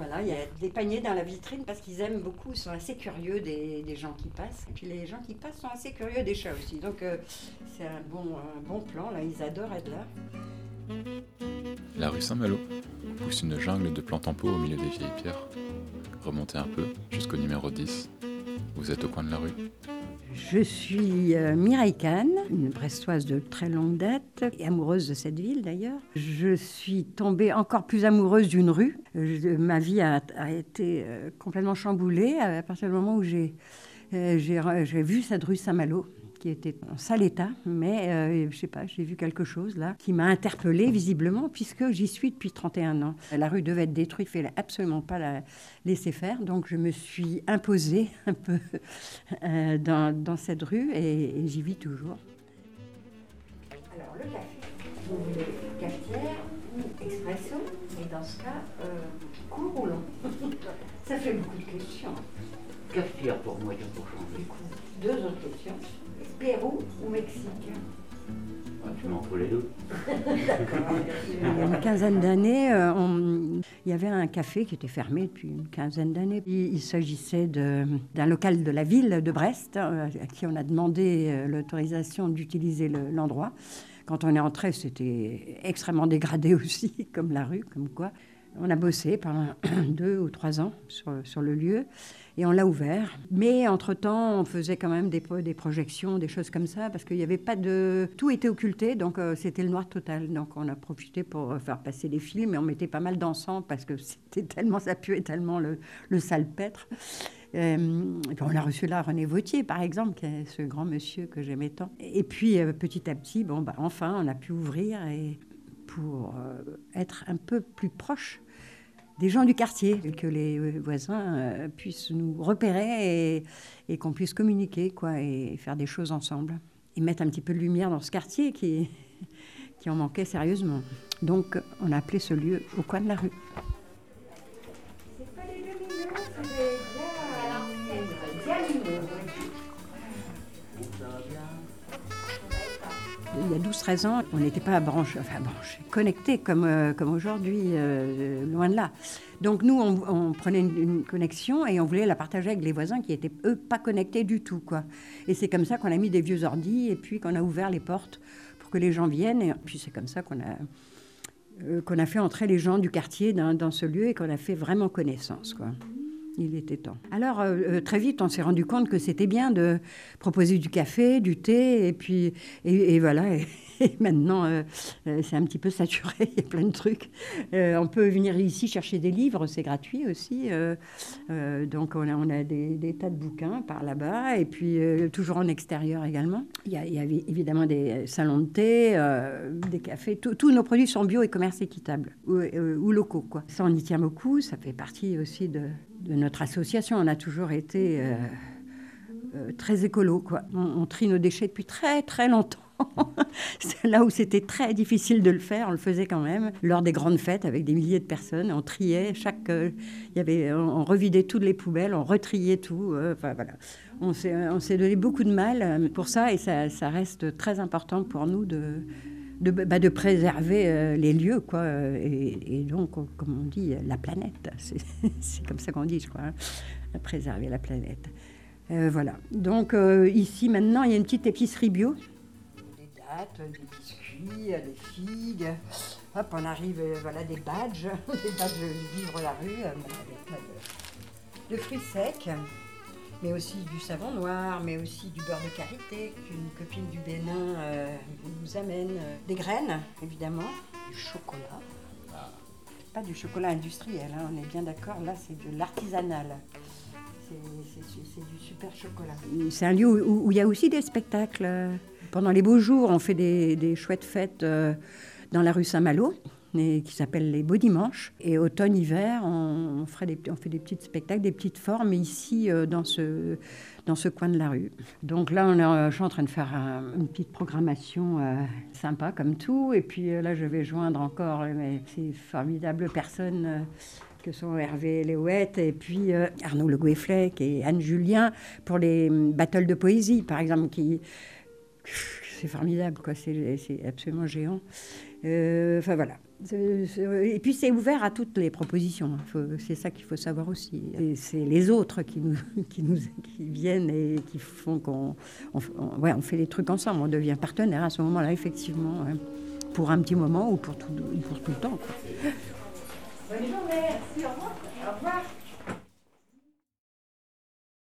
Voilà, il y a des paniers dans la vitrine parce qu'ils aiment beaucoup, ils sont assez curieux des, gens qui passent. Et puis les gens qui passent sont assez curieux des chats aussi. Donc euh, c'est un bon, un bon plan, là, ils adorent être là. La rue Saint-Malo pousse une jungle de plantes en pot au milieu des vieilles pierres. Remontez un peu jusqu'au numéro 10. Vous êtes au coin de la rue. Je suis euh, Mireille une brestoise de très longue date et amoureuse de cette ville d'ailleurs. Je suis tombée encore plus amoureuse d'une rue. Ma vie a, a été euh, complètement chamboulée à partir du moment où j'ai euh, vu cette rue Saint-Malo qui était en sale état, mais euh, je sais pas, j'ai vu quelque chose là qui m'a interpellée visiblement puisque j'y suis depuis 31 ans. La rue devait être détruite, il fallait absolument pas la laisser faire, donc je me suis imposée un peu euh, dans, cette rue et, j'y vis toujours. Alors le café, vous cafetière ou expresso Et dans ce cas, euh, court ou long Ça fait beaucoup de questions. Cafetière pour moi, tiens, pour changer. Du coup, deux autres questions. Pérou ou Mexique Ah, tu m'en fous les deux. Il y a une quinzaine d'années, euh, on- il y avait un café qui était fermé depuis une quinzaine d'années. Il, il s'agissait d'un local de la ville de Brest, euh, à qui on a demandé euh, l'autorisation d'utiliser le- l'endroit. Quand on est entré, c'était extrêmement dégradé aussi, comme la rue, comme quoi. On a bossé pendant deux ou trois ans sur, sur le lieu et on l'a ouvert. Mais entre-temps, on faisait quand même des, des projections, des choses comme ça, parce qu'il n'y avait pas de... Tout était occulté, donc euh, c'était le noir total. Donc on a profité pour euh, faire passer des films et on mettait pas mal d'encens parce que c'était tellement, ça puait tellement le, le salpêtre. Euh, et puis on a reçu là René Vautier, par exemple, ce grand monsieur que j'aimais tant. Et puis euh, petit à petit, bon, bah, enfin, on a pu ouvrir et pour euh, être un peu plus proche des gens du quartier, que les euh, voisins euh, puissent nous repérer et, et qu'on puisse communiquer quoi, et faire des choses ensemble. Et mettre un petit peu de lumière dans ce quartier qui, qui en manquait sérieusement. Donc on a appelé ce lieu au coin de la rue. Il y a 12-13 ans, on n'était pas branchés, enfin branchés, connectés comme, euh, comme aujourd'hui, euh, loin de là. Donc nous, on, prenait une, connexion et on voulait la partager avec les voisins qui étaient, eux, pas connectés du tout. Quoi. Et c'est comme ça qu'on a mis des vieux ordis et puis qu'on a ouvert les portes pour que les gens viennent. Et puis c'est comme ça qu'on a, euh, qu'on a fait entrer les gens du quartier dans, dans ce lieu et qu'on a fait vraiment connaissance. Quoi. Il était temps. Alors, euh, euh, très vite, on s'est rendu compte que c'était bien de proposer du café, du thé, et puis, et, voilà. Et, maintenant, euh, c'est un petit peu saturé, il y a plein de trucs. On peut venir ici chercher des livres, c'est gratuit aussi. donc, on a, on a des, tas de bouquins par là-bas, et puis toujours en extérieur également. Il y a, il y a évidemment des salons de thé, des cafés. Tous- nos produits sont bio et commerce équitable, ou locaux. Quoi. Ça, on y tient beaucoup. Ça fait partie aussi de, de notre association. On a toujours été euh, euh, très écolo. Quoi. On, trie nos déchets depuis très très longtemps. Là où c'était très difficile de le faire, on le faisait quand même. Lors des grandes fêtes avec des milliers de personnes, on triait chaque, euh, il y avait, on, on revidait toutes les poubelles, on retriait tout. Enfin voilà, on s'est, on s'est donné beaucoup de mal pour ça et ça, ça reste très important pour nous de, de, bah, de préserver euh, les lieux, quoi, euh, et, donc, euh, comme on dit, la planète. C'est, comme ça qu'on dit, je crois, hein, préserver la planète. Voilà. Donc ici maintenant, il y a une petite épicerie bio. Des dattes, des biscuits, des figues. Hop, on arrive, voilà, des badges, des badges de vivre la rue, avec de fruits secs, mais aussi du savon noir, mais aussi du beurre de karité qu'une copine du Bénin euh, nous amène, euh, des graines, évidemment, du chocolat. Pas du chocolat industriel, hein, on est bien d'accord, là c'est de l'artisanal. C'est- du super chocolat. C'est un lieu où, il y a aussi des spectacles. Pendant les beaux jours, on fait des, des chouettes fêtes euh, dans la rue Saint-Malo, qui s'appellent les Beaux Dimanches. Et automne-hiver, on, fait des petits spectacles, des petites formes ici euh, dans, ce, dans ce coin de la rue. Donc là, euh, je suis en train de faire un- une petite programmation euh, sympa comme tout. Et puis euh, là, je vais joindre encore euh, ces formidables personnes. euh, que sont Hervé Léouette et puis euh, Arnaud Le Gouefflec et Anne Julien pour les hum, battles de poésie, par exemple, qui c'est formidable, quoi. C'est, absolument géant. Euh, Enfin voilà. Et puis c'est ouvert à toutes les propositions. C'est ça qu'il faut savoir aussi. C'est les autres qui nous, viennent et qui font qu'on fait les trucs ensemble. On devient partenaire à ce moment-là, effectivement, pour un petit moment ou pour tout, le temps. Bonne journée, merci, au revoir.